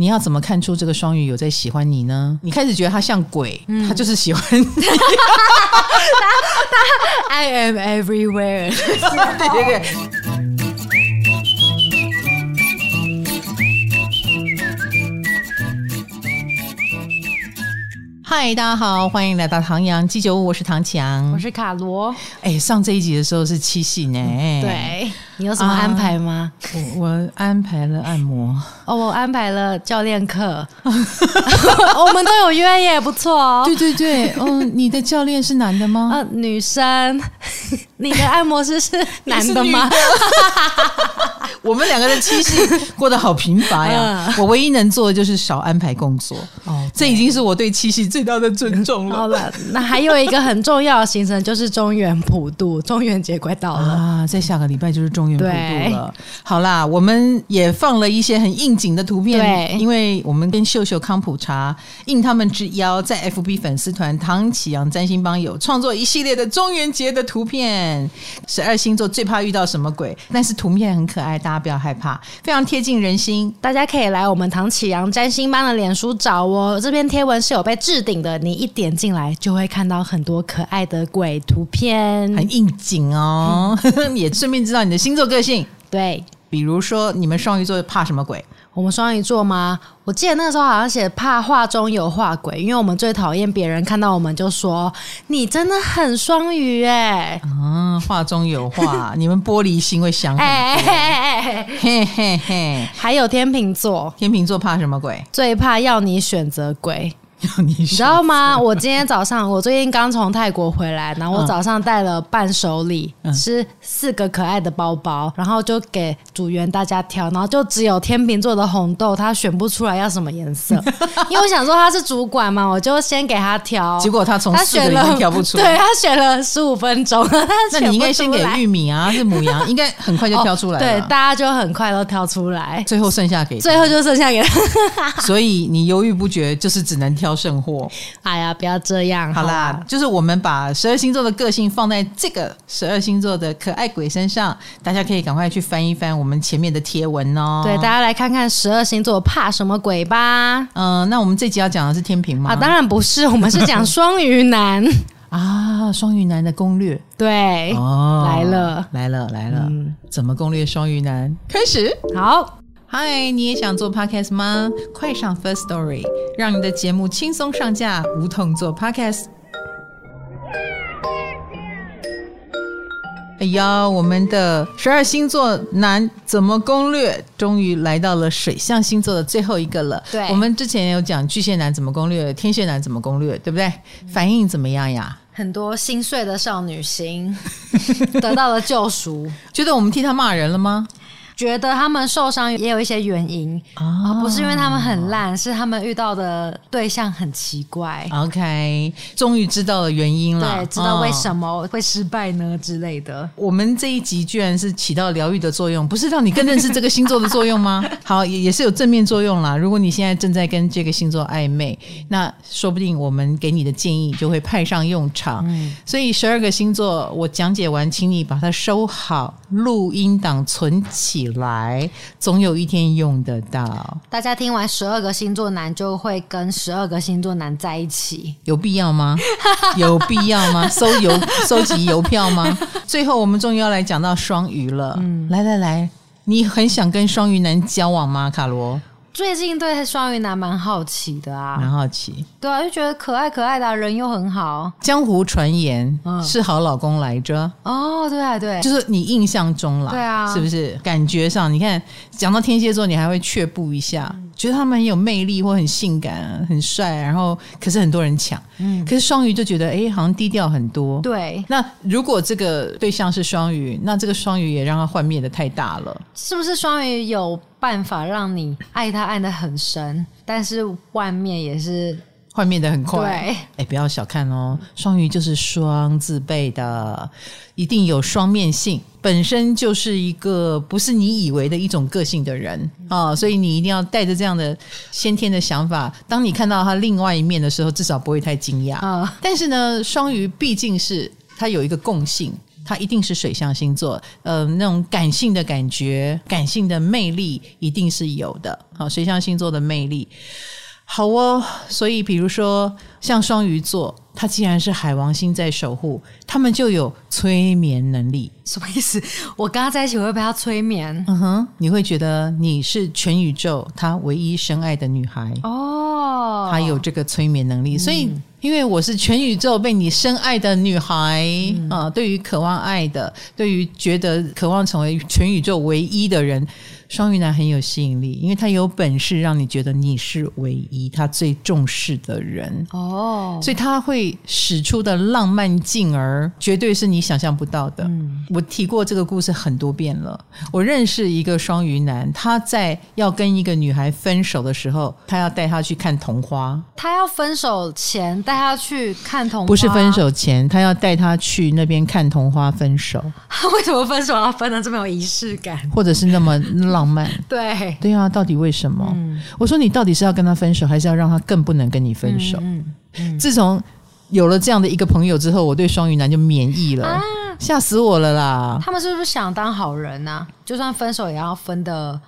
你要怎么看出这个双鱼有在喜欢你呢？你开始觉得他像鬼，嗯、他就是喜欢你。I am everywhere。对对对。嗨，大家好，欢迎来到唐阳鸡酒屋，我是唐强，我是卡罗。哎，上这一集的时候是七夕呢，嗯、对。你有什么安排吗？啊、我我安排了按摩哦，我安排了教练课，我们都有约耶，不错哦。对对对，嗯，你的教练是男的吗？啊，女生。你的按摩师是 男的吗？的我们两个的七夕过得好贫乏呀。嗯、我唯一能做的就是少安排工作。哦，这已经是我对七夕最大的尊重了。好了，那还有一个很重要的行程就是中元普渡，中元节快到了啊，在下个礼拜就是中。对，好啦，我们也放了一些很应景的图片，对，因为我们跟秀秀康普茶应他们之邀，在 FB 粉丝团唐启阳占星帮友创作一系列的中元节的图片，十二星座最怕遇到什么鬼？但是图片很可爱，大家不要害怕，非常贴近人心，大家可以来我们唐启阳占星班的脸书找哦，这篇贴文是有被置顶的，你一点进来就会看到很多可爱的鬼图片，很应景哦，嗯、也顺便知道你的星座。个性对，比如说你们双鱼座怕什么鬼？我们双鱼座吗？我记得那个时候好像写怕话中有话鬼，因为我们最讨厌别人看到我们就说你真的很双鱼哎。嗯，话中有话，你们玻璃心会想很多。嘿嘿嘿，还有天秤座，天秤座怕什么鬼？最怕要你选择鬼。你，你知道吗？我今天早上，我最近刚从泰国回来，然后我早上带了伴手礼，嗯、是四个可爱的包包，然后就给组员大家挑，然后就只有天秤座的红豆，他选不出来要什么颜色，因为我想说他是主管嘛，我就先给他挑，结果他从他选了挑不出来，对，他选了十五分钟，那你应该先给玉米啊，是母羊，应该很快就挑出来了，对，大家就很快都挑出来，最后剩下给，最后就剩下给他，所以你犹豫不决，就是只能挑。剩货，哎呀，不要这样，好啦，好就是我们把十二星座的个性放在这个十二星座的可爱鬼身上，大家可以赶快去翻一翻我们前面的贴文哦。对，大家来看看十二星座怕什么鬼吧。嗯、呃，那我们这集要讲的是天平吗？啊，当然不是，我们是讲双鱼男 啊，双鱼男的攻略。对，哦，来了，来了，来了，嗯、怎么攻略双鱼男？开始，好。嗨，你也想做 podcast 吗？快上 First Story，让你的节目轻松上架，无痛做 podcast。哎呀，我们的十二星座男怎么攻略？终于来到了水象星座的最后一个了。对，我们之前有讲巨蟹男怎么攻略，天蝎男怎么攻略，对不对？反应怎么样呀？很多心碎的少女心 得到了救赎。觉得我们替他骂人了吗？觉得他们受伤也有一些原因啊，不是因为他们很烂，是他们遇到的对象很奇怪。OK，终于知道了原因了，对，知道为什么会失败呢之类的。我们这一集居然是起到疗愈的作用，不是让你更认识这个星座的作用吗？好，也也是有正面作用啦。如果你现在正在跟这个星座暧昧，那说不定我们给你的建议就会派上用场。嗯，所以十二个星座我讲解完，请你把它收好，录音档存起来，总有一天用得到。大家听完十二个星座男，就会跟十二个星座男在一起，有必要吗？有必要吗？收邮 收集邮票吗？最后，我们终于要来讲到双鱼了。嗯，来来来，你很想跟双鱼男交往吗，卡罗？最近对双鱼男蛮好奇的啊，蛮好奇，对啊，就觉得可爱可爱的，人又很好。江湖传言是好老公来着哦，对啊，对，就是你印象中啦，对啊，是不是？感觉上，你看讲到天蝎座，你还会却步一下，嗯、觉得他们很有魅力或很性感、很帅，然后可是很多人抢，嗯，可是双鱼就觉得哎，好像低调很多。对，那如果这个对象是双鱼，那这个双鱼也让他幻灭的太大了，是不是？双鱼有。办法让你爱他爱的很深，但是幻灭也是幻灭的很快。对，哎，不要小看哦，双鱼就是双字辈的，一定有双面性，本身就是一个不是你以为的一种个性的人啊、哦，所以你一定要带着这样的先天的想法，当你看到他另外一面的时候，至少不会太惊讶。啊、哦，但是呢，双鱼毕竟是他有一个共性。它一定是水象星座，呃，那种感性的感觉、感性的魅力一定是有的。好，水象星座的魅力，好哦。所以，比如说像双鱼座，他既然是海王星在守护，他们就有催眠能力。什么意思？我跟他在一起，我会被他催眠。嗯哼，你会觉得你是全宇宙他唯一深爱的女孩哦，他有这个催眠能力，所以。嗯因为我是全宇宙被你深爱的女孩、嗯、啊，对于渴望爱的，对于觉得渴望成为全宇宙唯一的人。双鱼男很有吸引力，因为他有本事让你觉得你是唯一，他最重视的人哦，所以他会使出的浪漫劲儿，绝对是你想象不到的。嗯，我提过这个故事很多遍了。我认识一个双鱼男，他在要跟一个女孩分手的时候，他要带她去看桐花。他要分手前带她去看桐花，不是分手前，他要带她去那边看桐花分手。他 为什么分手要分的这么有仪式感，或者是那么浪？浪漫，对对啊，到底为什么？嗯、我说你到底是要跟他分手，还是要让他更不能跟你分手？嗯嗯、自从有了这样的一个朋友之后，我对双鱼男就免疫了，啊、吓死我了啦！他们是不是想当好人呢、啊？就算分手也要分的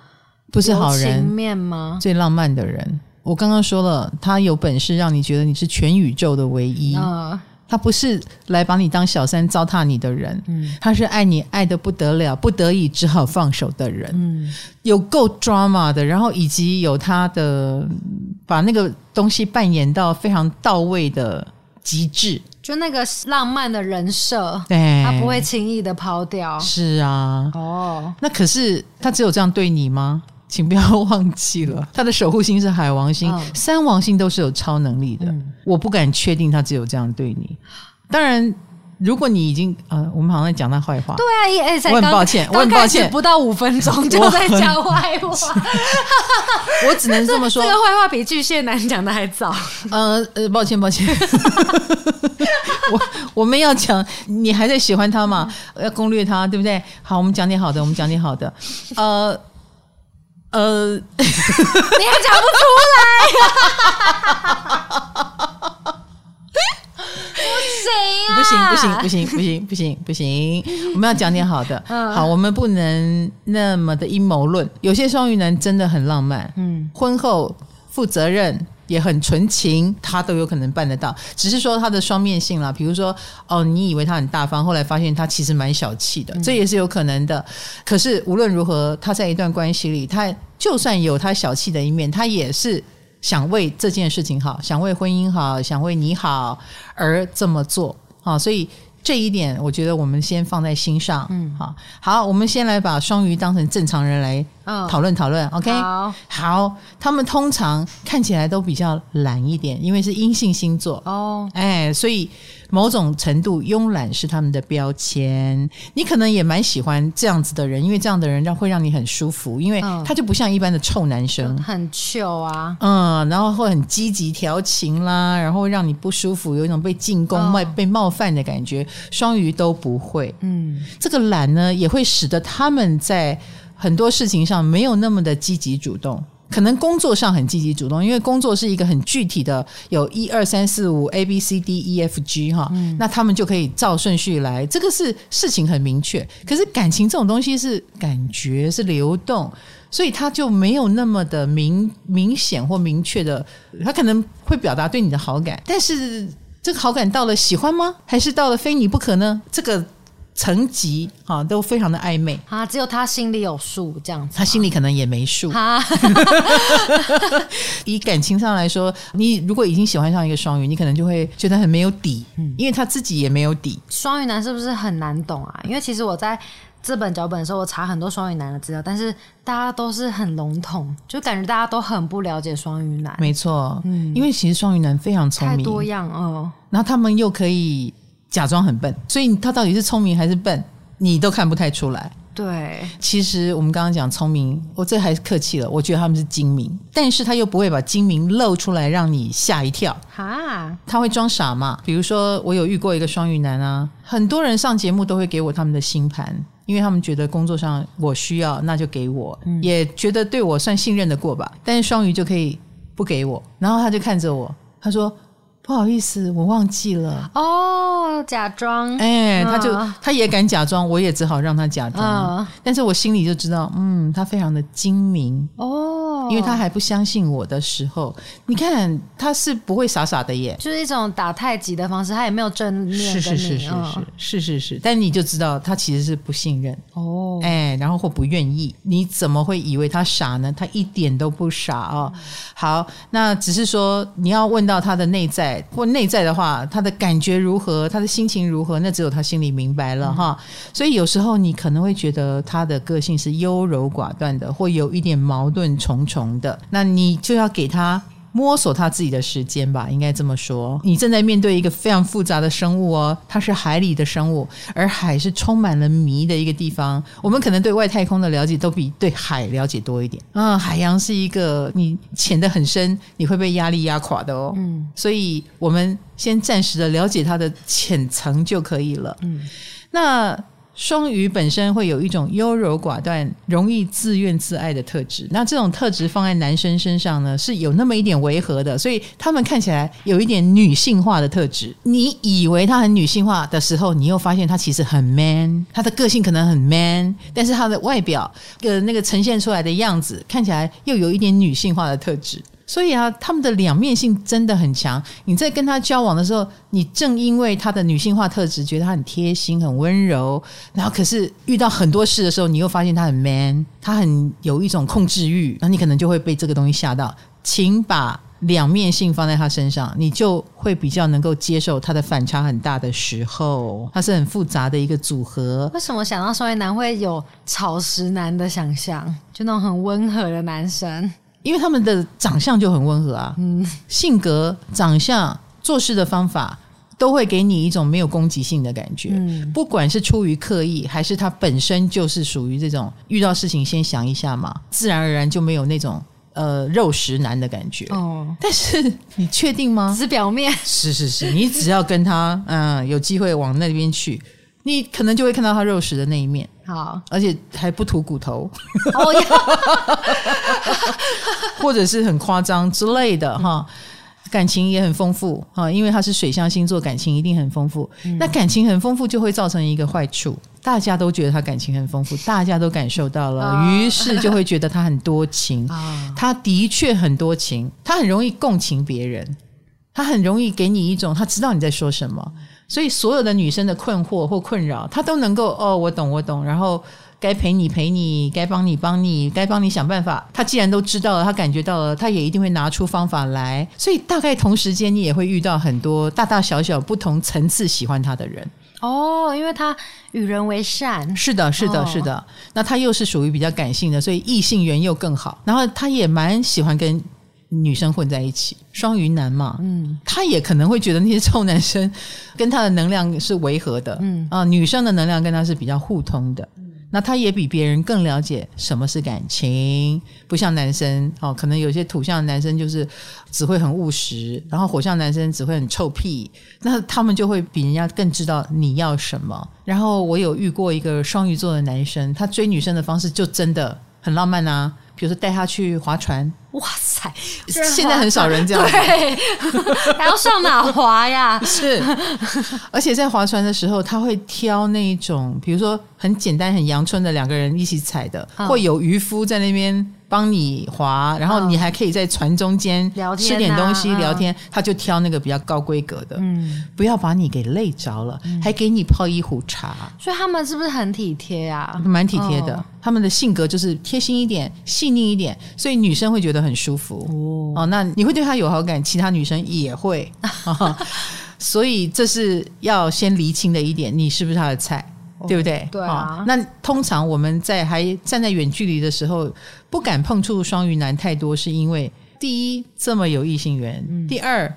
不是好人面吗？最浪漫的人，我刚刚说了，他有本事让你觉得你是全宇宙的唯一。嗯他不是来把你当小三糟蹋你的人，嗯，他是爱你爱的不得了，不得已只好放手的人，嗯，有够 drama 的，然后以及有他的把那个东西扮演到非常到位的极致，就那个浪漫的人设，对，他不会轻易的抛掉，是啊，哦，那可是他只有这样对你吗？请不要忘记了，他的守护星是海王星，哦、三王星都是有超能力的。嗯、我不敢确定他只有这样对你。当然，如果你已经呃，我们好像在讲他坏话。对啊，也、欸、我很抱歉，我很抱歉，不到五分钟就在讲坏话。我，我只能这么说，这，这个坏话比巨蟹男讲的还早。呃呃，抱歉抱歉。我我们要讲，你还在喜欢他嘛？要攻略他，对不对？好，我们讲点好的，我们讲点好的。呃。呃，你还讲不出来，不行啊！不行，不行，不行，不行，不行，不行！我们要讲点好的。好，我们不能那么的阴谋论。有些双鱼男真的很浪漫，嗯，婚后负责任。也很纯情，他都有可能办得到，只是说他的双面性啦。比如说，哦，你以为他很大方，后来发现他其实蛮小气的，这也是有可能的。可是无论如何，他在一段关系里，他就算有他小气的一面，他也是想为这件事情好，想为婚姻好，想为你好而这么做啊。所以。这一点，我觉得我们先放在心上。嗯，好，好，我们先来把双鱼当成正常人来讨论讨论。OK，好，好，他们通常看起来都比较懒一点，因为是阴性星座。哦，哎，所以。某种程度慵懒是他们的标签，你可能也蛮喜欢这样子的人，因为这样的人让会让你很舒服，因为他就不像一般的臭男生，很 chill 啊，嗯，然后会很积极调情啦，然后让你不舒服，有一种被进攻、被被冒犯的感觉。双鱼都不会，嗯，这个懒呢也会使得他们在很多事情上没有那么的积极主动。可能工作上很积极主动，因为工作是一个很具体的，有一二三四五 A B C D E F G 哈，嗯、那他们就可以照顺序来，这个是事情很明确。可是感情这种东西是感觉是流动，所以他就没有那么的明明显或明确的，他可能会表达对你的好感，但是这个好感到了喜欢吗？还是到了非你不可呢？这个。层级啊，都非常的暧昧啊，只有他心里有数，这样子，他心里可能也没数。哈 以感情上来说，你如果已经喜欢上一个双鱼，你可能就会觉得很没有底，嗯，因为他自己也没有底。双鱼男是不是很难懂啊？因为其实我在这本脚本的时候，我查很多双鱼男的资料，但是大家都是很笼统，就感觉大家都很不了解双鱼男。没错，嗯，因为其实双鱼男非常聪明，太多样哦，然后他们又可以。假装很笨，所以他到底是聪明还是笨，你都看不太出来。对，其实我们刚刚讲聪明，我这还是客气了。我觉得他们是精明，但是他又不会把精明露出来让你吓一跳。哈，他会装傻嘛？比如说，我有遇过一个双鱼男啊，很多人上节目都会给我他们的星盘，因为他们觉得工作上我需要，那就给我，嗯、也觉得对我算信任的过吧。但是双鱼就可以不给我，然后他就看着我，他说。不好意思，我忘记了。哦，假装。哎，他就他也敢假装，我也只好让他假装。嗯，但是我心里就知道，嗯，他非常的精明。哦，因为他还不相信我的时候你看他是不会傻傻的耶。就是一种打太极的方式他也没有正面是是是是是是是但你就知道他其实是不信任。哦。哎然后或不愿意你怎么会以为他傻呢？他一点都不傻哦。好那只是说你要问到他的内在或内在的话他的感觉如何他的心情如何那只有他心里明白了哈。所以有时候你可能会觉得他的个性是优柔寡断的或有一点矛盾重重的，那你就要给他。摸索他自己的时间吧，应该这么说。你正在面对一个非常复杂的生物哦，它是海里的生物，而海是充满了谜的一个地方。我们可能对外太空的了解都比对海了解多一点。啊，海洋是一个你潜得很深，你会被压力压垮的哦。嗯，所以我们先暂时的了解它的浅层就可以了。嗯，那。双鱼本身会有一种优柔寡断、容易自怨自艾的特质。那这种特质放在男生身上呢，是有那么一点违和的，所以他们看起来有一点女性化的特质。你以为他很女性化的时候，你又发现他其实很 man，他的个性可能很 man，但是他的外表呃那个呈现出来的样子看起来又有一点女性化的特质。所以啊，他们的两面性真的很强。你在跟他交往的时候，你正因为他的女性化特质，觉得他很贴心、很温柔，然后可是遇到很多事的时候，你又发现他很 man，他很有一种控制欲，那你可能就会被这个东西吓到。请把两面性放在他身上，你就会比较能够接受他的反差很大的时候。他是很复杂的一个组合。为什么想到双鱼男会有草食男的想象？就那种很温和的男生。因为他们的长相就很温和啊，嗯，性格、长相、做事的方法，都会给你一种没有攻击性的感觉。嗯，不管是出于刻意，还是他本身就是属于这种遇到事情先想一下嘛，自然而然就没有那种呃肉食男的感觉。哦，但是你确定吗？只是表面。是是是，你只要跟他嗯有机会往那边去，你可能就会看到他肉食的那一面。好，而且还不吐骨头，哦呀，或者是很夸张之类的哈，感情也很丰富哈，因为他是水象星座，感情一定很丰富。嗯、那感情很丰富就会造成一个坏处，大家都觉得他感情很丰富，大家都感受到了，于是就会觉得他很多情。他的确很多情，他很容易共情别人，他很容易给你一种他知道你在说什么。所以，所有的女生的困惑或困扰，她都能够哦，我懂，我懂。然后，该陪你陪你，该帮你帮你，该帮你想办法。她既然都知道了，她感觉到了，她也一定会拿出方法来。所以，大概同时间，你也会遇到很多大大小小不同层次喜欢她的人。哦，因为她与人为善。是的，是的，是的。哦、那她又是属于比较感性的，所以异性缘又更好。然后，她也蛮喜欢跟。女生混在一起，双鱼男嘛，嗯，他也可能会觉得那些臭男生跟他的能量是违和的，嗯啊，女生的能量跟他是比较互通的，嗯，那他也比别人更了解什么是感情，不像男生哦，可能有些土象的男生就是只会很务实，然后火象男生只会很臭屁，那他们就会比人家更知道你要什么。然后我有遇过一个双鱼座的男生，他追女生的方式就真的很浪漫啊。比如说带他去划船，哇塞！现在很少人这样，对，还要上哪划呀？是，而且在划船的时候，他会挑那一种，比如说很简单、很阳春的两个人一起踩的，嗯、或有渔夫在那边。帮你划，然后你还可以在船中间吃点东西聊天，他就挑那个比较高规格的，嗯，不要把你给累着了，还给你泡一壶茶。所以他们是不是很体贴啊？蛮体贴的，他们的性格就是贴心一点、细腻一点，所以女生会觉得很舒服。哦，那你会对他有好感，其他女生也会。所以这是要先厘清的一点，你是不是他的菜？对不对？对啊、哦。那通常我们在还站在远距离的时候，不敢碰触双鱼男太多，是因为第一这么有异性缘，嗯、第二。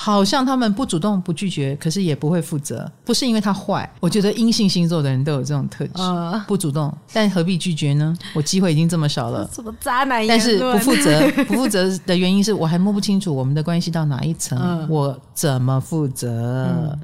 好像他们不主动不拒绝，可是也不会负责，不是因为他坏。我觉得阴性星座的人都有这种特质，呃、不主动，但何必拒绝呢？我机会已经这么少了，什么渣男？但是不负责，不负责的原因是我还摸不清楚我们的关系到哪一层，呃、我怎么负责？嗯、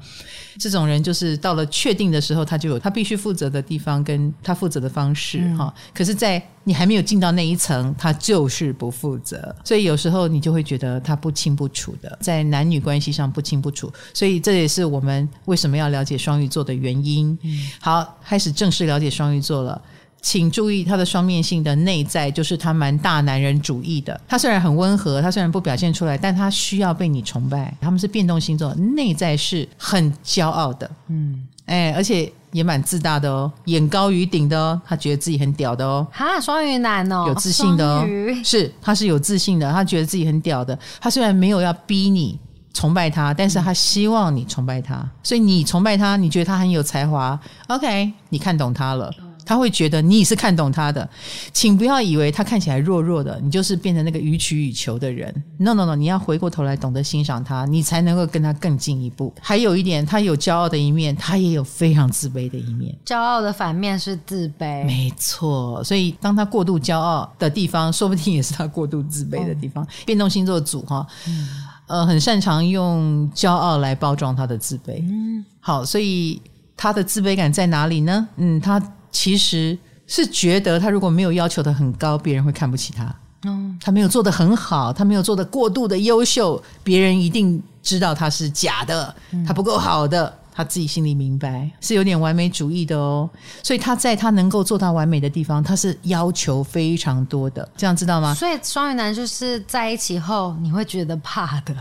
这种人就是到了确定的时候，他就有他必须负责的地方跟他负责的方式哈。嗯、可是，在你还没有进到那一层，他就是不负责。所以有时候你就会觉得他不清不楚的，在男女关系上不清不楚。所以这也是我们为什么要了解双鱼座的原因。嗯、好，开始正式了解双鱼座了。请注意他的双面性的内在，就是他蛮大男人主义的。他虽然很温和，他虽然不表现出来，但他需要被你崇拜。他们是变动星座，内在是很骄傲的。嗯，哎，而且也蛮自大的哦，眼高于顶的哦，他觉得自己很屌的哦。哈，双鱼男哦，有自信的哦，是，他是有自信的，他觉得自己很屌的。他虽然没有要逼你崇拜他，但是他希望你崇拜他。所以你崇拜他，你觉得他很有才华，OK，你看懂他了。他会觉得你是看懂他的，请不要以为他看起来弱弱的，你就是变成那个予取予求的人。No No No，你要回过头来懂得欣赏他，你才能够跟他更进一步。还有一点，他有骄傲的一面，他也有非常自卑的一面。骄傲的反面是自卑，没错。所以当他过度骄傲的地方，说不定也是他过度自卑的地方。哦、变动星座组哈，嗯、呃，很擅长用骄傲来包装他的自卑。嗯，好，所以他的自卑感在哪里呢？嗯，他。其实是觉得他如果没有要求的很高，别人会看不起他。嗯，他没有做的很好，他没有做的过度的优秀，别人一定知道他是假的，他不够好的，他自己心里明白，是有点完美主义的哦。所以他在他能够做到完美的地方，他是要求非常多的，这样知道吗？所以双鱼男就是在一起后你会觉得怕的。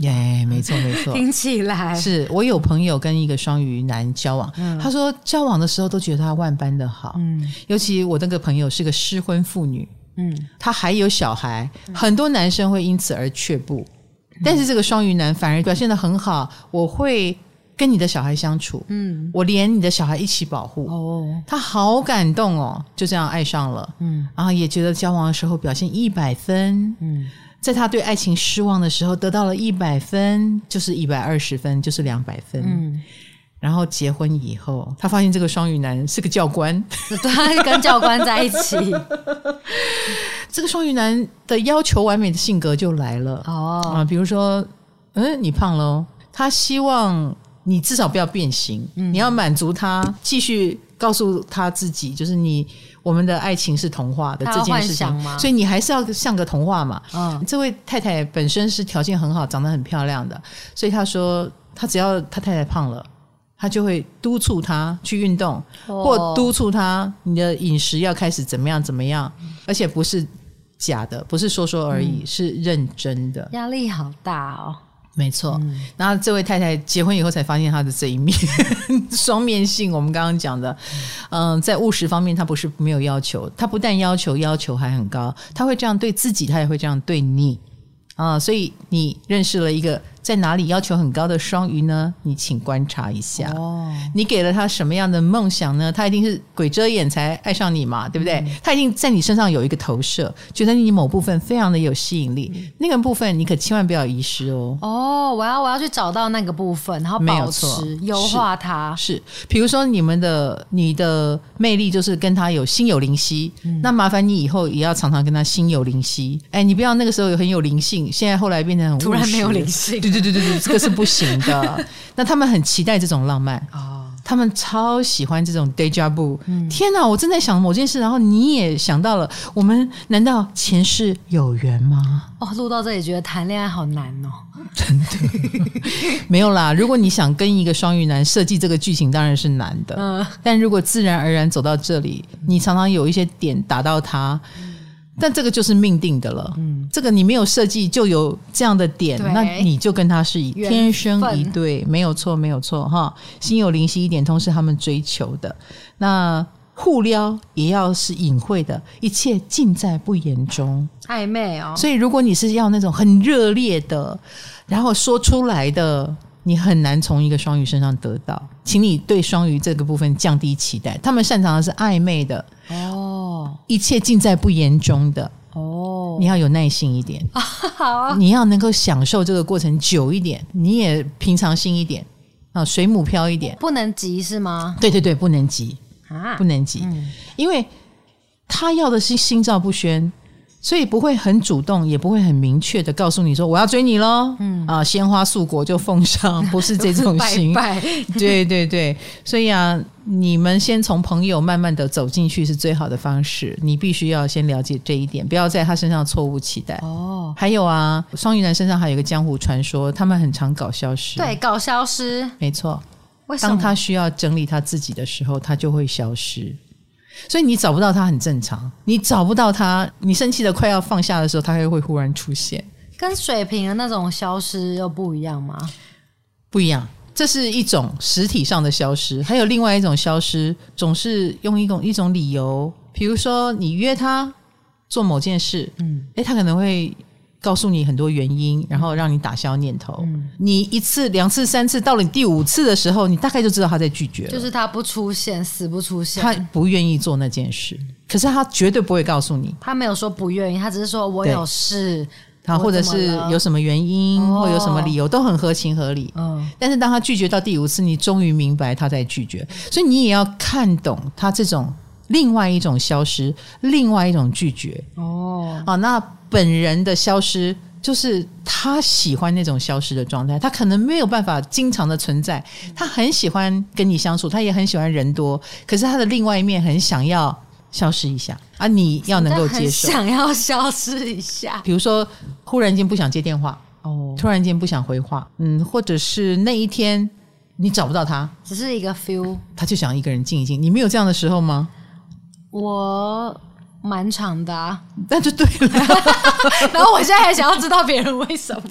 耶没错没错，听起来。是我有朋友跟一个双鱼男交往，嗯、他说交往的时候都觉得他万般的好，嗯，尤其我那个朋友是个失婚妇女，嗯，他还有小孩，嗯、很多男生会因此而却步，嗯、但是这个双鱼男反而表现得很好，我会跟你的小孩相处，嗯，我连你的小孩一起保护，哦，他好感动哦，就这样爱上了，嗯，然后也觉得交往的时候表现一百分，嗯。在他对爱情失望的时候，得到了一百分，就是一百二十分，就是两百分。嗯，然后结婚以后，他发现这个双鱼男是个教官，对，跟教官在一起。这个双鱼男的要求完美的性格就来了哦啊，比如说，嗯，你胖了，他希望你至少不要变形，嗯，你要满足他，继续告诉他自己，就是你。我们的爱情是童话的这件事情，所以你还是要像个童话嘛。嗯，这位太太本身是条件很好，长得很漂亮的，所以她说，她只要她太太胖了，他就会督促他去运动，哦、或督促他你的饮食要开始怎么样怎么样，而且不是假的，不是说说而已，嗯、是认真的。压力好大哦。没错，嗯、然后这位太太结婚以后才发现她的这一面 双面性。我们刚刚讲的，嗯，在务实方面，她不是没有要求，她不但要求，要求还很高。她会这样对自己，她也会这样对你啊。所以你认识了一个。在哪里要求很高的双鱼呢？你请观察一下。哦，你给了他什么样的梦想呢？他一定是鬼遮眼才爱上你嘛，对不对？嗯、他一定在你身上有一个投射，觉得你某部分非常的有吸引力。嗯、那个部分你可千万不要遗失哦。哦，我要我要去找到那个部分，然后保持优化它。是，比如说你们的你的魅力就是跟他有心有灵犀，嗯、那麻烦你以后也要常常跟他心有灵犀。哎，你不要那个时候有很有灵性，现在后来变成很突然没有灵性。对对对对，这个是不行的。那他们很期待这种浪漫啊，他们超喜欢这种 deja vu。天哪，我正在想某件事，然后你也想到了，我们难道前世有缘吗？哦，录到这里觉得谈恋爱好难哦，真的没有啦。如果你想跟一个双鱼男设计这个剧情，当然是难的。嗯，但如果自然而然走到这里，你常常有一些点打到他。但这个就是命定的了，嗯，这个你没有设计就有这样的点，那你就跟他是以天生一对，分没有错，没有错哈。心有灵犀一点通是他们追求的，那互撩也要是隐晦的，一切尽在不言中，暧昧哦。所以如果你是要那种很热烈的，然后说出来的，你很难从一个双鱼身上得到。请你对双鱼这个部分降低期待，他们擅长的是暧昧的哦。一切尽在不言中的。哦，你要有耐心一点，好啊，你要能够享受这个过程久一点，你也平常心一点啊，水母漂一点，不能急是吗？对对对，不能急。啊，不能急，嗯，因为他要的是心照不宣，所以不会很主动，也不会很明确的告诉你说我要追你喽。嗯啊，鲜花素果就奉上，不是这种型。拜拜。对对对，所以啊，你们先从朋友慢慢的走进去是最好的方式。你必须要先了解这一点，不要在他身上错误期待。哦，还有啊，双鱼男身上还有一个江湖传说，他们很常搞消失。对，搞消失，没错。当他需要整理他自己的时候，他就会消失。所以你找不到他很正常，你找不到他，你生气的快要放下的时候，他又会忽然出现。跟水瓶的那种消失又不一样吗？不一样，这是一种实体上的消失，还有另外一种消失，总是用一种一种理由，比如说你约他做某件事，嗯，诶，他可能会。告诉你很多原因，然后让你打消念头。嗯、你一次、两次、三次，到了你第五次的时候，你大概就知道他在拒绝了。就是他不出现，死不出现。他不愿意做那件事，可是他绝对不会告诉你。他没有说不愿意，他只是说我有事，他或者是有什么原因，哦、或有什么理由，都很合情合理。嗯。但是当他拒绝到第五次，你终于明白他在拒绝，所以你也要看懂他这种另外一种消失，另外一种拒绝。哦。好，那。本人的消失，就是他喜欢那种消失的状态。他可能没有办法经常的存在，他很喜欢跟你相处，他也很喜欢人多。可是他的另外一面很想要消失一下啊！你要能够接受，想要消失一下。比如说，忽然间不想接电话，哦，突然间不想回话，嗯，或者是那一天你找不到他，只是一个 feel，他就想一个人静一静。你没有这样的时候吗？我。蛮长的啊，那就对了。然后我现在还想要知道别人为什么，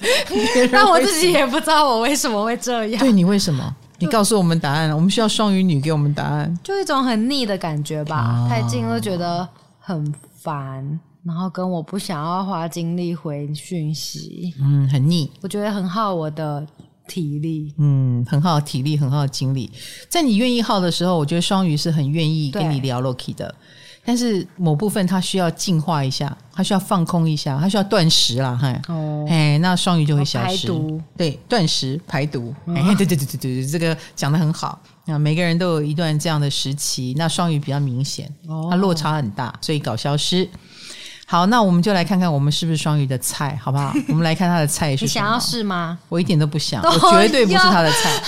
但我自己也不知道我为什么会这样。对，你为什么？你告诉我们答案。我们需要双鱼女给我们答案。就一种很腻的感觉吧，啊、太近了觉得很烦，然后跟我不想要花精力回讯息，嗯，很腻。我觉得很耗我的体力，嗯，很耗体力，很耗精力。在你愿意耗的时候，我觉得双鱼是很愿意跟你聊 Loki 的。但是某部分它需要净化一下，它需要放空一下，它需要断食啦，哈，哦，哎，那双鱼就会消失，排毒，对，断食排毒，哎、哦，对对对对对，这个讲的很好。那每个人都有一段这样的时期，那双鱼比较明显，哦，它落差很大，所以搞消失。好，那我们就来看看我们是不是双鱼的菜，好不好？我们来看他的菜是什么？你想要试吗？我一点都不想，我绝对不是他的菜，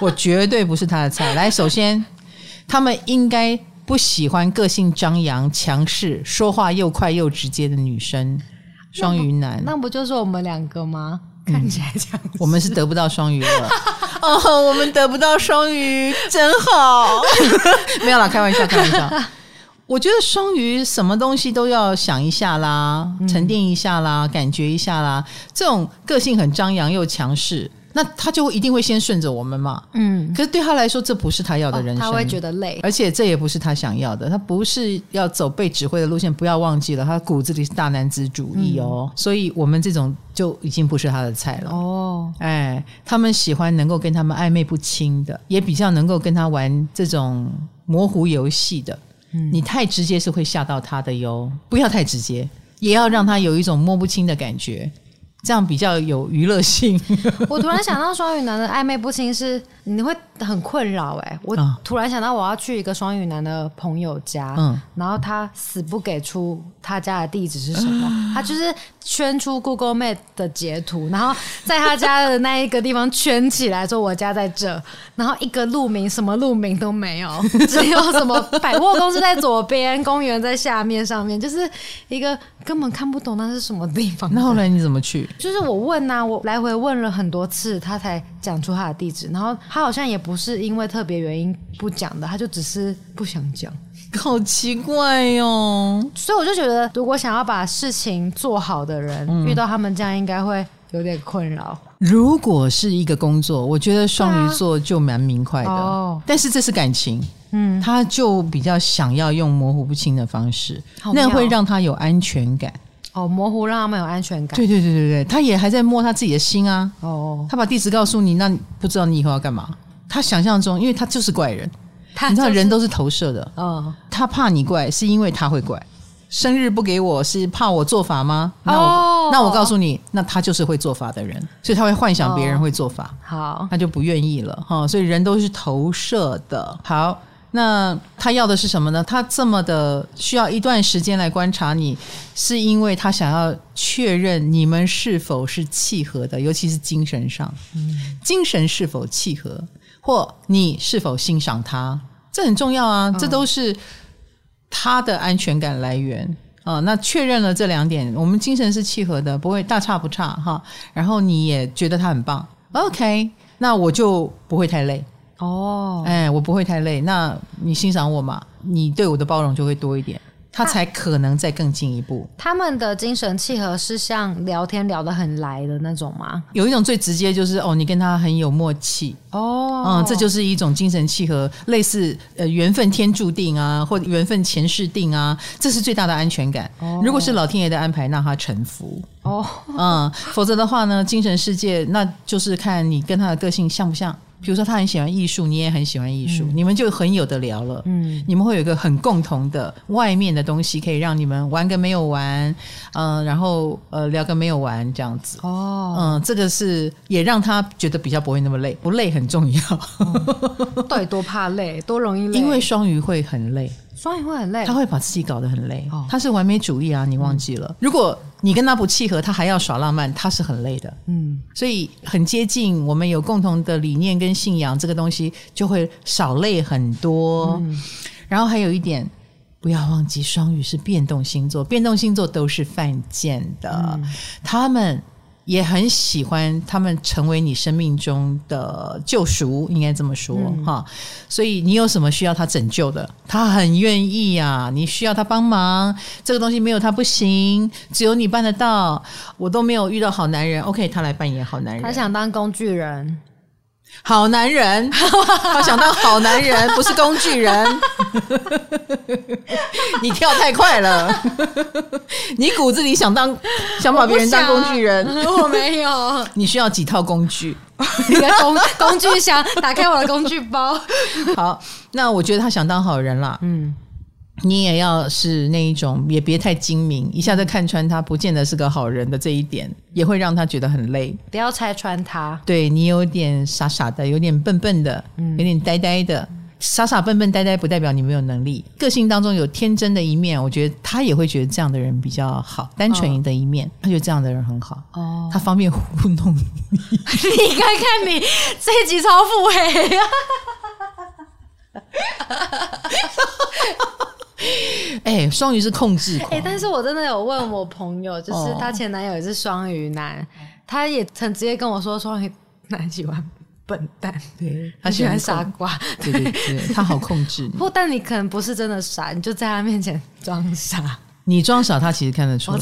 我绝对不是他的菜。来，首先他们应该。不喜欢个性张扬、强势、说话又快又直接的女生，双鱼男那，那不就是我们两个吗？嗯、看起来这样，我们是得不到双鱼了。哦，我们得不到双鱼，真好。没有啦，开玩笑，开玩笑。我觉得双鱼什么东西都要想一下啦，沉淀一下啦，感觉一下啦。这种个性很张扬又强势。那他就一定会先顺着我们嘛，嗯，可是对他来说，这不是他要的人生，哦，他会觉得累，而且这也不是他想要的，他不是要走被指挥的路线，不要忘记了，他骨子里是大男子主义哦，嗯，所以我们这种就已经不是他的菜了。哦，哎，他们喜欢能够跟他们暧昧不清的，也比较能够跟他玩这种模糊游戏的，嗯，你太直接是会吓到他的哟，不要太直接，也要让他有一种摸不清的感觉。这样比较有娱乐性。我突然想到，双鱼男的暧昧不清是你会很困扰哎。我突然想到，我要去一个双语男的朋友家，嗯，然后他死不给出他家的地址是什么，他就是圈出 Google Map 的截图，然后在他家的那一个地方圈起来，说我家在这，然后一个路名什么路名都没有，只有什么百货公司在左边，公园在下面，上面就是一个根本看不懂那是什么地方。那后来你怎么去？就是我问呐、啊，我来回问了很多次，他才讲出他的地址。然后他好像也不是因为特别原因不讲的，他就只是不想讲。好奇怪哟、哦！所以我就觉得，如果想要把事情做好的人，嗯、遇到他们这样，应该会有点困扰。如果是一个工作，我觉得双鱼座就蛮明快的。哦、但是这是感情，嗯，他就比较想要用模糊不清的方式，那会让他有安全感。哦，模糊让他们有安全感。对对对对对，他也还在摸他自己的心啊。哦，他把地址告诉你，那不知道你以后要干嘛？他想象中，因为他就是怪人，他就是、你知道人都是投射的。哦，他怕你怪，是因为他会怪。生日不给我是怕我做法吗？那我、哦、那我告诉你，那他就是会做法的人，所以他会幻想别人会做法。哦、好，他就不愿意了哈。所以人都是投射的。好。那他要的是什么呢？他这么的需要一段时间来观察你，是因为他想要确认你们是否是契合的，尤其是精神上，嗯，精神是否契合，或你是否欣赏他，这很重要啊，这都是他的安全感来源啊。那确认了这两点，我们精神是契合的，不会大差不差哈。然后你也觉得他很棒，OK，那我就不会太累。哦，哎，我不会太累。那你欣赏我嘛？你对我的包容就会多一点，他才可能再更进一步。他们的精神契合是像聊天聊得很来的那种吗？有一种最直接就是哦，你跟他很有默契哦，嗯，这就是一种精神契合，类似呃缘分天注定啊，或缘分前世定啊，这是最大的安全感。哦，如果是老天爷的安排，让他臣服哦，嗯，否则的话呢，精神世界那就是看你跟他的个性像不像。比如说他很喜欢艺术，你也很喜欢艺术，嗯、你们就很有的聊了。嗯，你们会有一个很共同的外面的东西，可以让你们玩个没有玩，嗯、呃，然后呃聊个没有玩这样子。哦，嗯，这个是也让他觉得比较不会那么累，不累很重要。嗯、到底多怕累，多容易累？因为双鱼会很累。双鱼会很累，他会把自己搞得很累。哦、他是完美主义啊，你忘记了？嗯、如果你跟他不契合，他还要耍浪漫，他是很累的。嗯，所以很接近，我们有共同的理念跟信仰，这个东西就会少累很多。嗯、然后还有一点，不要忘记，双鱼是变动星座，变动星座都是犯贱的，嗯、他们。也很喜欢他们成为你生命中的救赎，应该这么说哈。嗯、所以你有什么需要他拯救的，他很愿意呀。你需要他帮忙，这个东西没有他不行，只有你办得到。我都没有遇到好男人，OK，他来扮演好男人。他想当工具人。好男人，他想当好男人，不是工具人。你跳太快了，你骨子里想当，想把别人当工具人。我，我没有。你需要几套工具？你的工 工具箱，打开我的工具包。好，那我觉得他想当好人啦。嗯。你也要是那一种，也别太精明，一下子看穿他不见得是个好人的这一点，也会让他觉得很累。不要拆穿他。对，你有点傻傻的，有点笨笨的，有点呆呆的，嗯、傻傻笨笨呆呆不代表你没有能力。个性当中有天真的一面，我觉得他也会觉得这样的人比较好，单纯的一面，哦、他觉得这样的人很好。哦，他方便糊弄你。你看看你这一集超腹黑呀！哎、欸，双鱼是控制狂。哎、欸，但是我真的有问我朋友，就是她前男友也是双鱼男，他也曾直接跟我说，双鱼男喜欢笨蛋，对，他喜欢傻瓜，对对对，他好控制。不，但你可能不是真的傻，你就在他面前装傻。你装傻，他其实看得出来。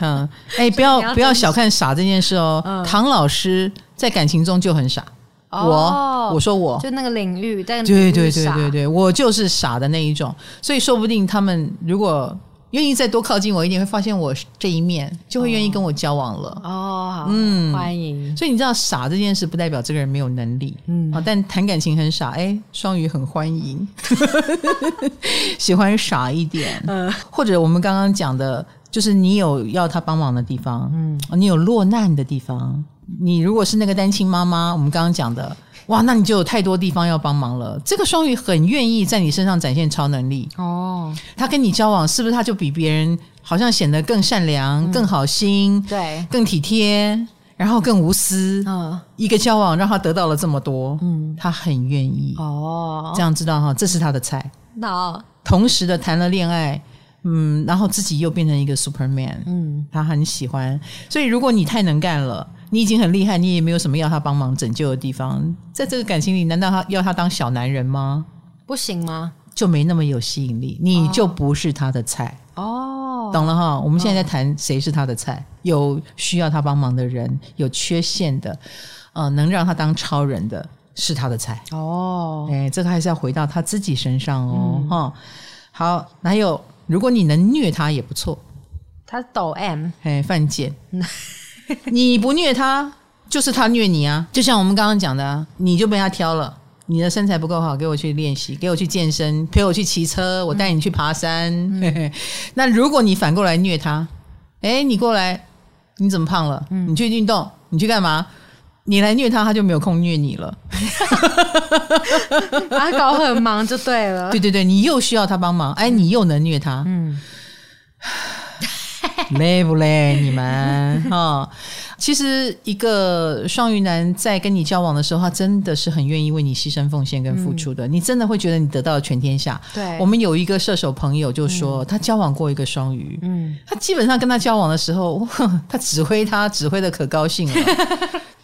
嗯，哎、欸，不要不要小看傻这件事哦。嗯、唐老师在感情中就很傻。我我说我。就那个领域，但对对对对对，我就是傻的那一种，所以说不定他们如果愿意再多靠近我一点，会发现我这一面，就会愿意跟我交往了。哦，好，嗯，欢迎。所以你知道，傻这件事不代表这个人没有能力，嗯，但谈感情很傻，哎，双鱼很欢迎，喜欢傻一点，嗯，或者我们刚刚讲的，就是你有要他帮忙的地方，嗯，你有落难的地方。你如果是那个单亲妈妈，我们刚刚讲的，哇，那你就有太多地方要帮忙了。这个双鱼很愿意在你身上展现超能力哦。他跟你交往，是不是他就比别人好像显得更善良、嗯、更好心、对、更体贴，然后更无私？嗯，一个交往让他得到了这么多，嗯，他很愿意哦。这样知道哈，这是他的菜。那同时的谈了恋爱，嗯，然后自己又变成一个 Superman，嗯，他很喜欢。所以如果你太能干了。你已经很厉害，你也没有什么要他帮忙拯救的地方，在这个感情里，难道他要他当小男人吗？不行吗？就没那么有吸引力，你就不是他的菜哦。懂了哈，我们现在在谈谁是他的菜，有需要他帮忙的人，有缺陷的，呃，能让他当超人的是他的菜哦。哎，这个还是要回到他自己身上哦。哈、嗯，好，还有，如果你能虐他也不错，他抖 M，哎，犯贱。你不虐他，就是他虐你啊！就像我们刚刚讲的啊，你就被他挑了。你的身材不够好，给我去练习，给我去健身，陪我去骑车，我带你去爬山。嗯、那如果你反过来虐他，哎，你过来，你怎么胖了？你去运动，你去干嘛？你来虐他，他就没有空虐你了。阿搞很忙就对了。对对对，你又需要他帮忙，哎，你又能虐他，嗯，累不累？你们啊、哦，其实一个双鱼男在跟你交往的时候，他真的是很愿意为你牺牲奉献跟付出的。嗯、你真的会觉得你得到了全天下。对，我们有一个射手朋友就说，嗯、他交往过一个双鱼，嗯，他基本上跟他交往的时候，他指挥他指挥的可高兴了。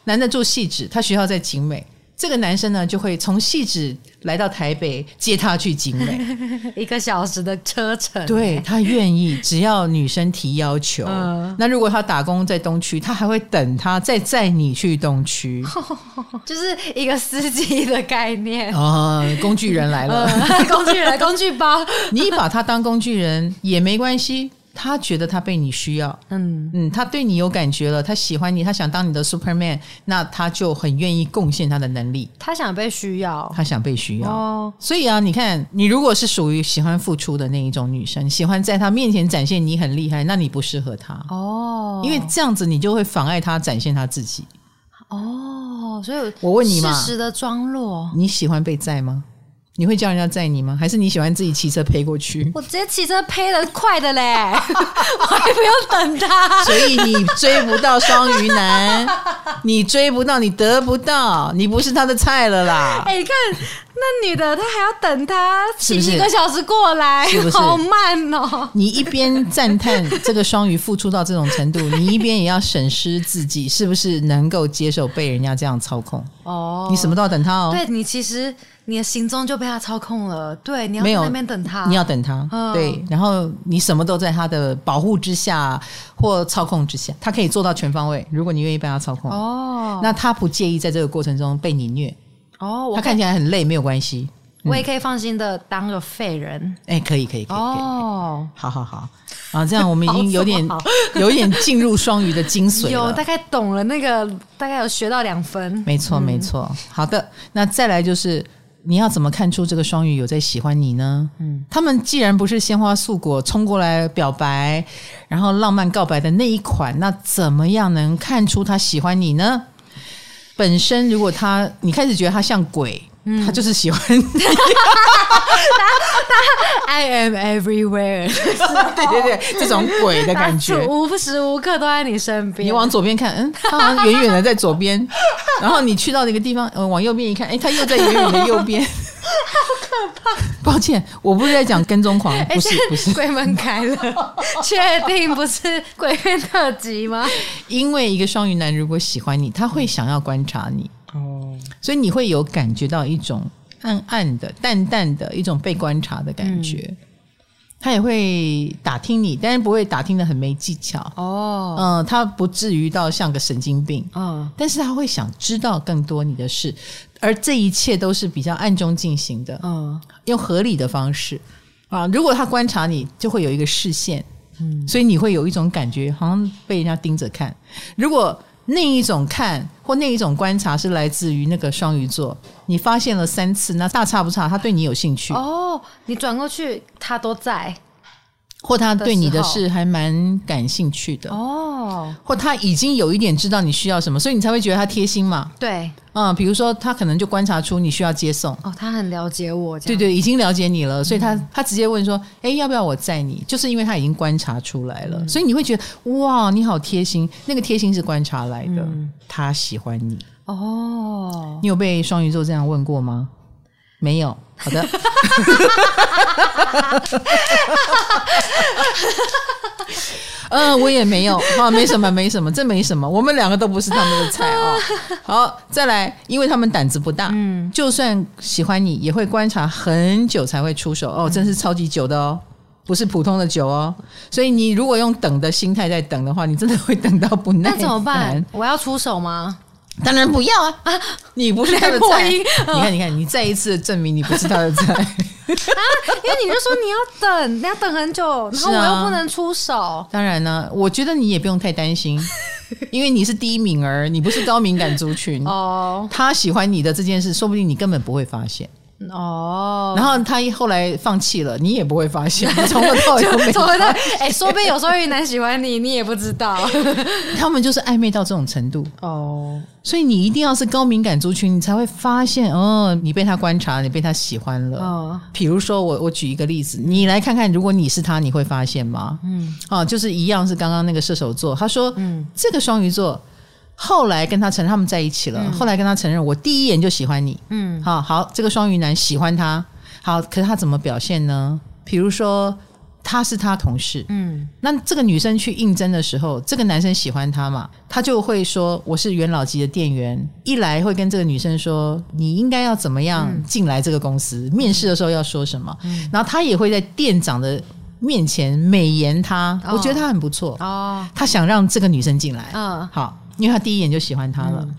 男的住汐止，他学校在景美。这个男生呢，就会从汐止来到台北接他去景美，一个小时的车程。对，他愿意，只要女生提要求。嗯、那如果他打工在东区，他还会等他再载你去东区，就是一个司机的概念。哦，工具人来了，嗯、工具人，工具包，你把他当工具人也没关系。他觉得他被你需要，嗯嗯，他对你有感觉了，他喜欢你，他想当你的 Superman，那他就很愿意贡献他的能力。他想被需要，他想被需要。哦，所以啊，你看，你如果是属于喜欢付出的那一种女生，喜欢在他面前展现你很厉害，那你不适合他哦，因为这样子你就会妨碍他展现他自己。哦，所以我问你嘛，适时的装弱，你喜欢被在吗？你会叫人家载你吗？还是你喜欢自己骑车飞过去？我直接骑车飞的快的嘞，我还不用等他。所以你追不到双鱼男，你追不到，你得不到，你不是他的菜了啦。哎、欸，你看那女的，她还要等他骑一个小时过来，是不是？好慢哦。你一边赞叹这个双鱼付出到这种程度，你一边也要审视自己是不是能够接受被人家这样操控。哦，你什么都要等他哦。对，你其实。你的行踪就被他操控了，对，你要在那边等他，你要等他，嗯、对，然后你什么都在他的保护之下或操控之下，他可以做到全方位。如果你愿意被他操控，哦，那他不介意在这个过程中被你虐，哦，他看起来很累，没有关系，我也可以放心的当个废人，哎、嗯，可以，可以，可以，哦，好好好，啊，这样我们已经有点 有点进入双鱼的精髓了，有大概懂了那个，大概有学到两分，没错，没错，好的，那再来就是。你要怎么看出这个双鱼有在喜欢你呢？嗯，他们既然不是鲜花素果冲过来表白，然后浪漫告白的那一款，那怎么样能看出他喜欢你呢？本身如果他你开始觉得他像鬼。他就是喜欢你，他他 I am everywhere，对对对，这种鬼的感觉，无时无刻都在你身边。你往左边看，嗯，他好像远远的在左边，然后你去到那个地方，嗯，往右边一看，哎，他又在远远的右边，好可怕。抱歉，我不是在讲跟踪狂，不是不是，鬼门开了，确定不是鬼片特辑吗？因为一个双鱼男如果喜欢你，他会想要观察你。哦，所以你会有感觉到一种暗暗的、淡淡的一种被观察的感觉。嗯、他也会打听你，但是不会打听的很没技巧。哦，嗯，他不至于到像个神经病。嗯，但是他会想知道更多你的事，而这一切都是比较暗中进行的。嗯，用合理的方式啊。如果他观察你，就会有一个视线。嗯，所以你会有一种感觉，好像被人家盯着看。如果那一种看或那一种观察是来自于那个双鱼座，你发现了三次，那大差不差，他对你有兴趣哦。你转过去，他都在。或他对你的事还蛮感兴趣的。哦，或他已经有一点知道你需要什么，所以你才会觉得他贴心嘛。对，嗯，比如说他可能就观察出你需要接送。哦，他很了解我，对对，已经了解你了，所以他他直接问说，哎，要不要我载你？就是因为他已经观察出来了，所以你会觉得哇，你好贴心，那个贴心是观察来的，他喜欢你。哦。你有被双鱼座这样问过吗？没有，好的。嗯，我也没有，啊，没什么，没什么，这没什么，我们两个都不是他们的菜哦。好，再来，因为他们胆子不大，嗯，就算喜欢你，也会观察很久才会出手哦，真是超级久的哦，不是普通的久哦。所以你如果用等的心态在等的话，你真的会等到不耐烦。那怎么办？我要出手吗？当然不要啊！啊，你不是他的菜。你看，你看，你再一次证明你不是他的菜 啊！因为你就说你要等，你要等很久，然后我又不能出手。啊、当然呢，我觉得你也不用太担心，因为你是低敏儿，你不是高敏感族群哦。他喜欢你的这件事，说不定你根本不会发现。哦，然后他后来放弃了，你也不会发现，从头到尾都没发现。哎，说不定有双鱼男喜欢你，你也不知道。他们就是暧昧到这种程度哦，所以你一定要是高敏感族群，你才会发现哦，你被他观察，你被他喜欢了。哦，比如说我我举一个例子，你来看看，如果你是他，你会发现吗？嗯，哦，就是一样是刚刚那个射手座，他说，嗯，这个双鱼座。后来跟他承认他们在一起了。嗯、后来跟他承认，我第一眼就喜欢你。嗯，好好，这个双鱼男喜欢他。好，可是他怎么表现呢？比如说他是他同事。嗯，那这个女生去应征的时候，这个男生喜欢她嘛，他就会说我是元老级的店员。一来会跟这个女生说，你应该要怎么样进来这个公司？嗯、面试的时候要说什么？嗯、然后他也会在店长的面前美言他。哦、我觉得他很不错。哦，他想让这个女生进来。嗯、哦，好。因为他第一眼就喜欢他了，嗯、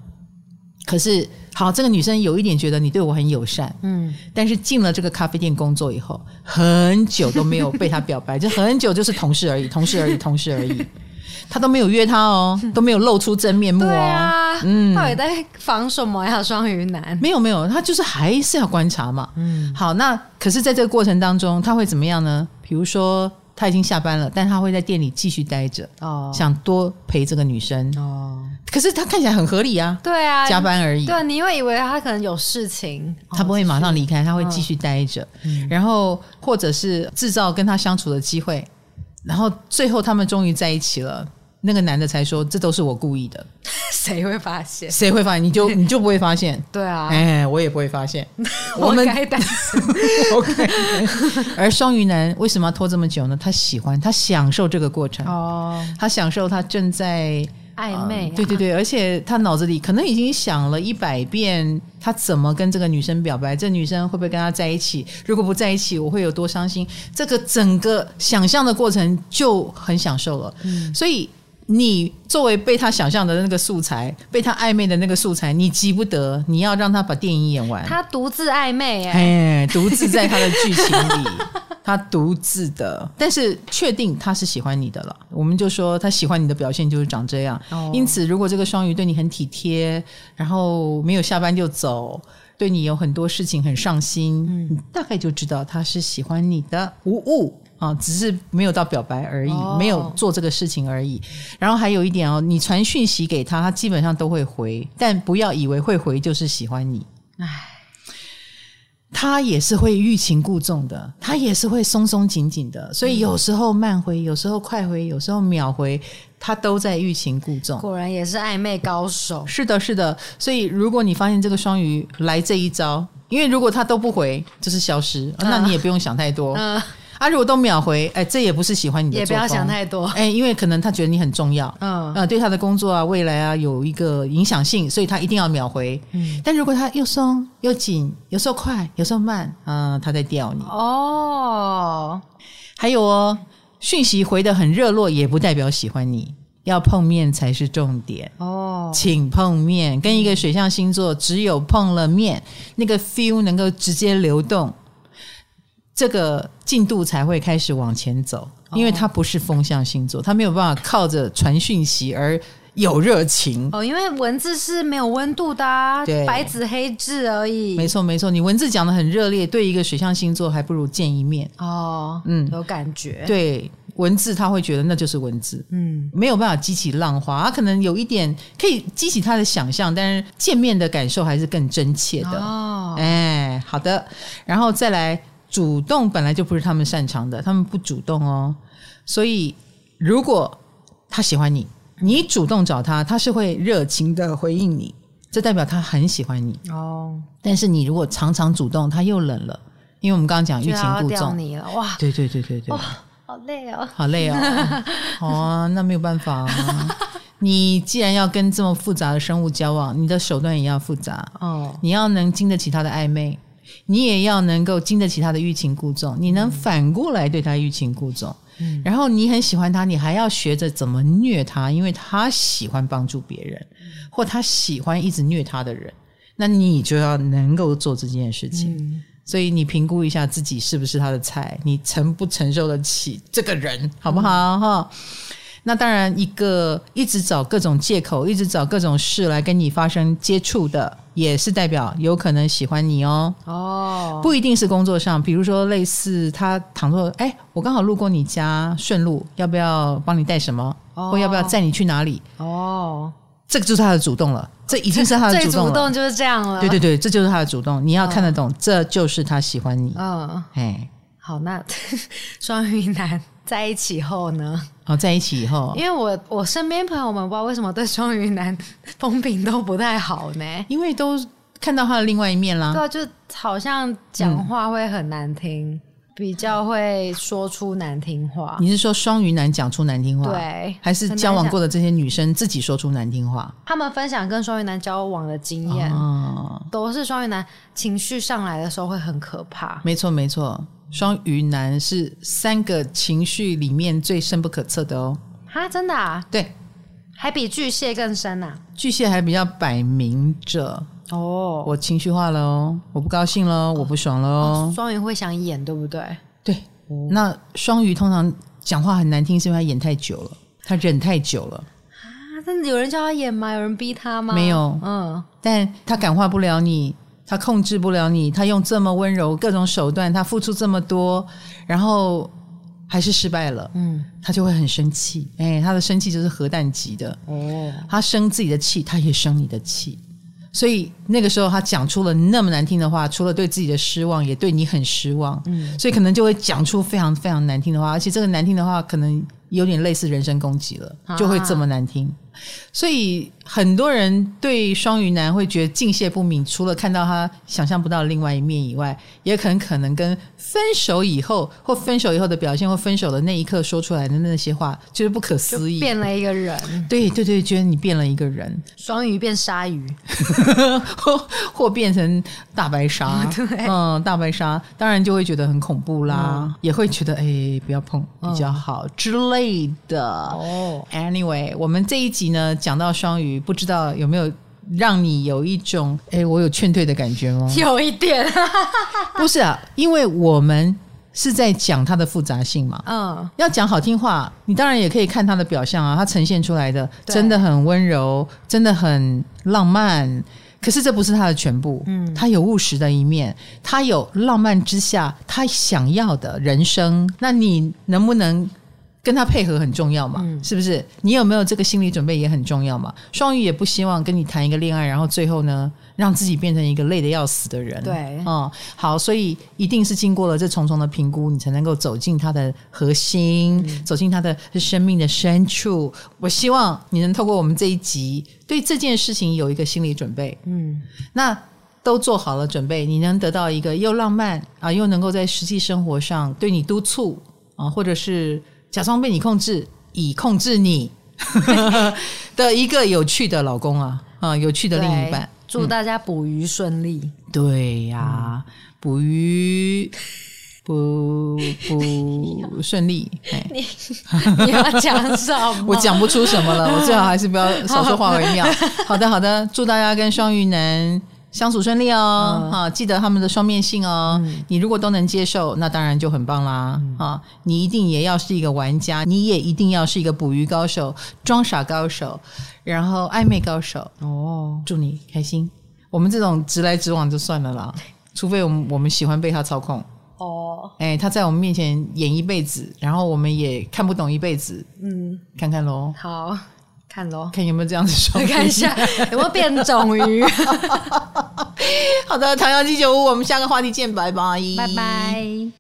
可是好，这个女生有一点觉得你对我很友善，嗯，但是进了这个咖啡店工作以后，很久都没有被他表白，就很久就是同事而已，同事而已，同事而已，他都没有约他哦，都没有露出真面目哦，啊、嗯，到底在防什么呀？双鱼男？没有没有，他就是还是要观察嘛，嗯，好，那可是在这个过程当中，他会怎么样呢？比如说。他已经下班了，但他会在店里继续待着，哦，想多陪这个女生，哦。可是他看起来很合理啊，对啊，加班而已。对，你会以为他可能有事情，他不会马上离开，他会继续待着，嗯，然后或者是制造跟他相处的机会，然后最后他们终于在一起了。那个男的才说：“这都是我故意的。”谁会发现？谁会发现？你就 你就不会发现？对啊，哎，我也不会发现。我们该单身。OK。而双鱼男为什么要拖这么久呢？他喜欢，他享受这个过程。哦，他享受他正在暧昧。对对对，而且他脑子里可能已经想了一百遍，他怎么跟这个女生表白？这女生会不会跟他在一起？如果不在一起，我会有多伤心？这个整个想象的过程就很享受了。嗯，所以。你作为被他想象的那个素材，被他暧昧的那个素材，你急不得，你要让他把电影演完。他独自暧昧，哎，独自在他的剧情里，他独自的，但是确定他是喜欢你的了。我们就说他喜欢你的表现就是长这样。哦，因此，如果这个双鱼对你很体贴，然后没有下班就走，对你有很多事情很上心，嗯，你大概就知道他是喜欢你的。无误。啊，只是没有到表白而已，哦、没有做这个事情而已。然后还有一点哦，你传讯息给他，他基本上都会回，但不要以为会回就是喜欢你。唉，他也是会欲擒故纵的，他也是会松松紧紧的。所以有时候慢回，有时候快回，有时候秒回，他都在欲擒故纵。果然也是暧昧高手。是的，是的。所以如果你发现这个双鱼来这一招，因为如果他都不回，就是消失，啊、那你也不用想太多。啊！如果都秒回，哎，这也不是喜欢你的，也不要想太多，哎，因为可能他觉得你很重要，嗯，呃，对他的工作啊、未来啊有一个影响性，所以他一定要秒回。嗯，但如果他又松又紧，有时候快，有时候慢，啊，他在吊你。哦，还有哦，讯息回得很热络，也不代表喜欢你，要碰面才是重点。哦，请碰面，跟一个水象星座，只有碰了面，那个 feel 能够直接流动。这个进度才会开始往前走，因为它不是风象星座，它没有办法靠着传讯息而有热情哦。因为文字是没有温度的啊，对，白纸黑字而已。没错，没错，你文字讲的很热烈，对一个水象星座还不如见一面哦。嗯，有感觉。对，文字他会觉得那就是文字，嗯，没有办法激起浪花，他可能有一点可以激起他的想象，但是见面的感受还是更真切的哦。哎，好的，然后再来。主动本来就不是他们擅长的，他们不主动哦。所以，如果他喜欢你，你主动找他，他是会热情的回应你，这代表他很喜欢你哦。但是你如果常常主动，他又冷了，因为我们刚刚讲欲擒故纵，你了哇！对对对对对，好累哦，好累哦。好 啊，那没有办法啊。你既然要跟这么复杂的生物交往，你的手段也要复杂哦。你要能经得起他的暧昧。你也要能够经得起他的欲擒故纵，你能反过来对他欲擒故纵，嗯，然后你很喜欢他，你还要学着怎么虐他，因为他喜欢帮助别人，或他喜欢一直虐他的人，那你就要能够做这件事情。嗯，所以你评估一下自己是不是他的菜，你承不承受得起这个人，好不好？哈，嗯。那当然，一个一直找各种借口，一直找各种事来跟你发生接触的，也是代表有可能喜欢你哦。哦，不一定是工作上，比如说类似他倘若哎，我刚好路过你家，顺路，要不要帮你带什么？哦、或要不要载你去哪里？哦，这个就是他的主动了，这已经是他的主动了。最主动就是这样了。对对对，这就是他的主动。你要看得懂，哦、这就是他喜欢你。嗯，哎，好，那 双鱼男在一起后呢？哦，在一起以后，因为我我身边朋友们不知道为什么对双鱼男风评都不太好呢？因为都看到他的另外一面啦。对啊，就好像讲话会很难听，嗯、比较会说出难听话。你是说双鱼男讲出难听话？对，还是交往过的这些女生自己说出难听话？他们分享跟双鱼男交往的经验，哦、都是双鱼男情绪上来的时候会很可怕。没错，没错。双鱼男是三个情绪里面最深不可测的哦。哈，真的啊？对，还比巨蟹更深啊？巨蟹还比较摆明着哦，我情绪化了哦，我不高兴了，哦、我不爽了哦。双鱼会想演，对不对？对。哦、那双鱼通常讲话很难听，是因为他演太久了，他忍太久了啊。真的有人叫他演吗？有人逼他吗？没有。嗯，但他感化不了你。他控制不了你，他用这么温柔各种手段，他付出这么多，然后还是失败了，嗯，他就会很生气，哎，他的生气就是核弹级的，哦，他生自己的气，他也生你的气，所以那个时候他讲出了那么难听的话，除了对自己的失望，也对你很失望，嗯，所以可能就会讲出非常非常难听的话，而且这个难听的话可能有点类似人身攻击了，就会这么难听。啊所以很多人对双鱼男会觉得敬谢不敏，除了看到他想象不到的另外一面以外，也很可能跟分手以后或分手以后的表现或分手的那一刻说出来的那些话，就是不可思议，变了一个人。对对对，觉得你变了一个人，双鱼变鲨鱼，或或变成大白鲨，对嗯，大白鲨，当然就会觉得很恐怖啦，嗯、也会觉得哎，不要碰比较好、嗯、之类的。哦，Anyway，我们这一集。呢，讲到双鱼，不知道有没有让你有一种哎，我有劝退的感觉吗？有一点，不是啊，因为我们是在讲它的复杂性嘛。嗯，要讲好听话，你当然也可以看它的表象啊，它呈现出来的真的很温柔，真的很浪漫。可是这不是他的全部，嗯，他有务实的一面，他有浪漫之下他想要的人生。那你能不能？跟他配合很重要嘛，嗯、是不是？你有没有这个心理准备也很重要嘛。双鱼也不希望跟你谈一个恋爱，然后最后呢，让自己变成一个累得要死的人。对，嗯，好，所以一定是经过了这重重的评估，你才能够走进他的核心，嗯、走进他的生命的深处。我希望你能透过我们这一集，对这件事情有一个心理准备。嗯，那都做好了准备，你能得到一个又浪漫啊，又能够在实际生活上对你督促啊，或者是。假装被你控制，以控制你 的一个有趣的老公啊啊，有趣的另一半。祝大家捕鱼顺利。嗯、对呀、啊，捕鱼不不顺利。你你要讲什么？我讲不出什么了，我最好还是不要少说话为妙。好的好的，祝大家跟双鱼男。相处顺利哦，嗯、啊，记得他们的双面性哦。嗯、你如果都能接受，那当然就很棒啦。嗯、啊，你一定也要是一个玩家，你也一定要是一个捕鱼高手、装傻高手，然后暧昧高手哦。祝你开心。我们这种直来直往就算了啦，除非我们我们喜欢被他操控哦。哎，他在我们面前演一辈子，然后我们也看不懂一辈子。嗯，看看喽。好。看喽，看有没有这样子说，看一下有没有变种鱼。好的，唐阳鸡酒屋，我们下个话题见，拜拜，拜拜。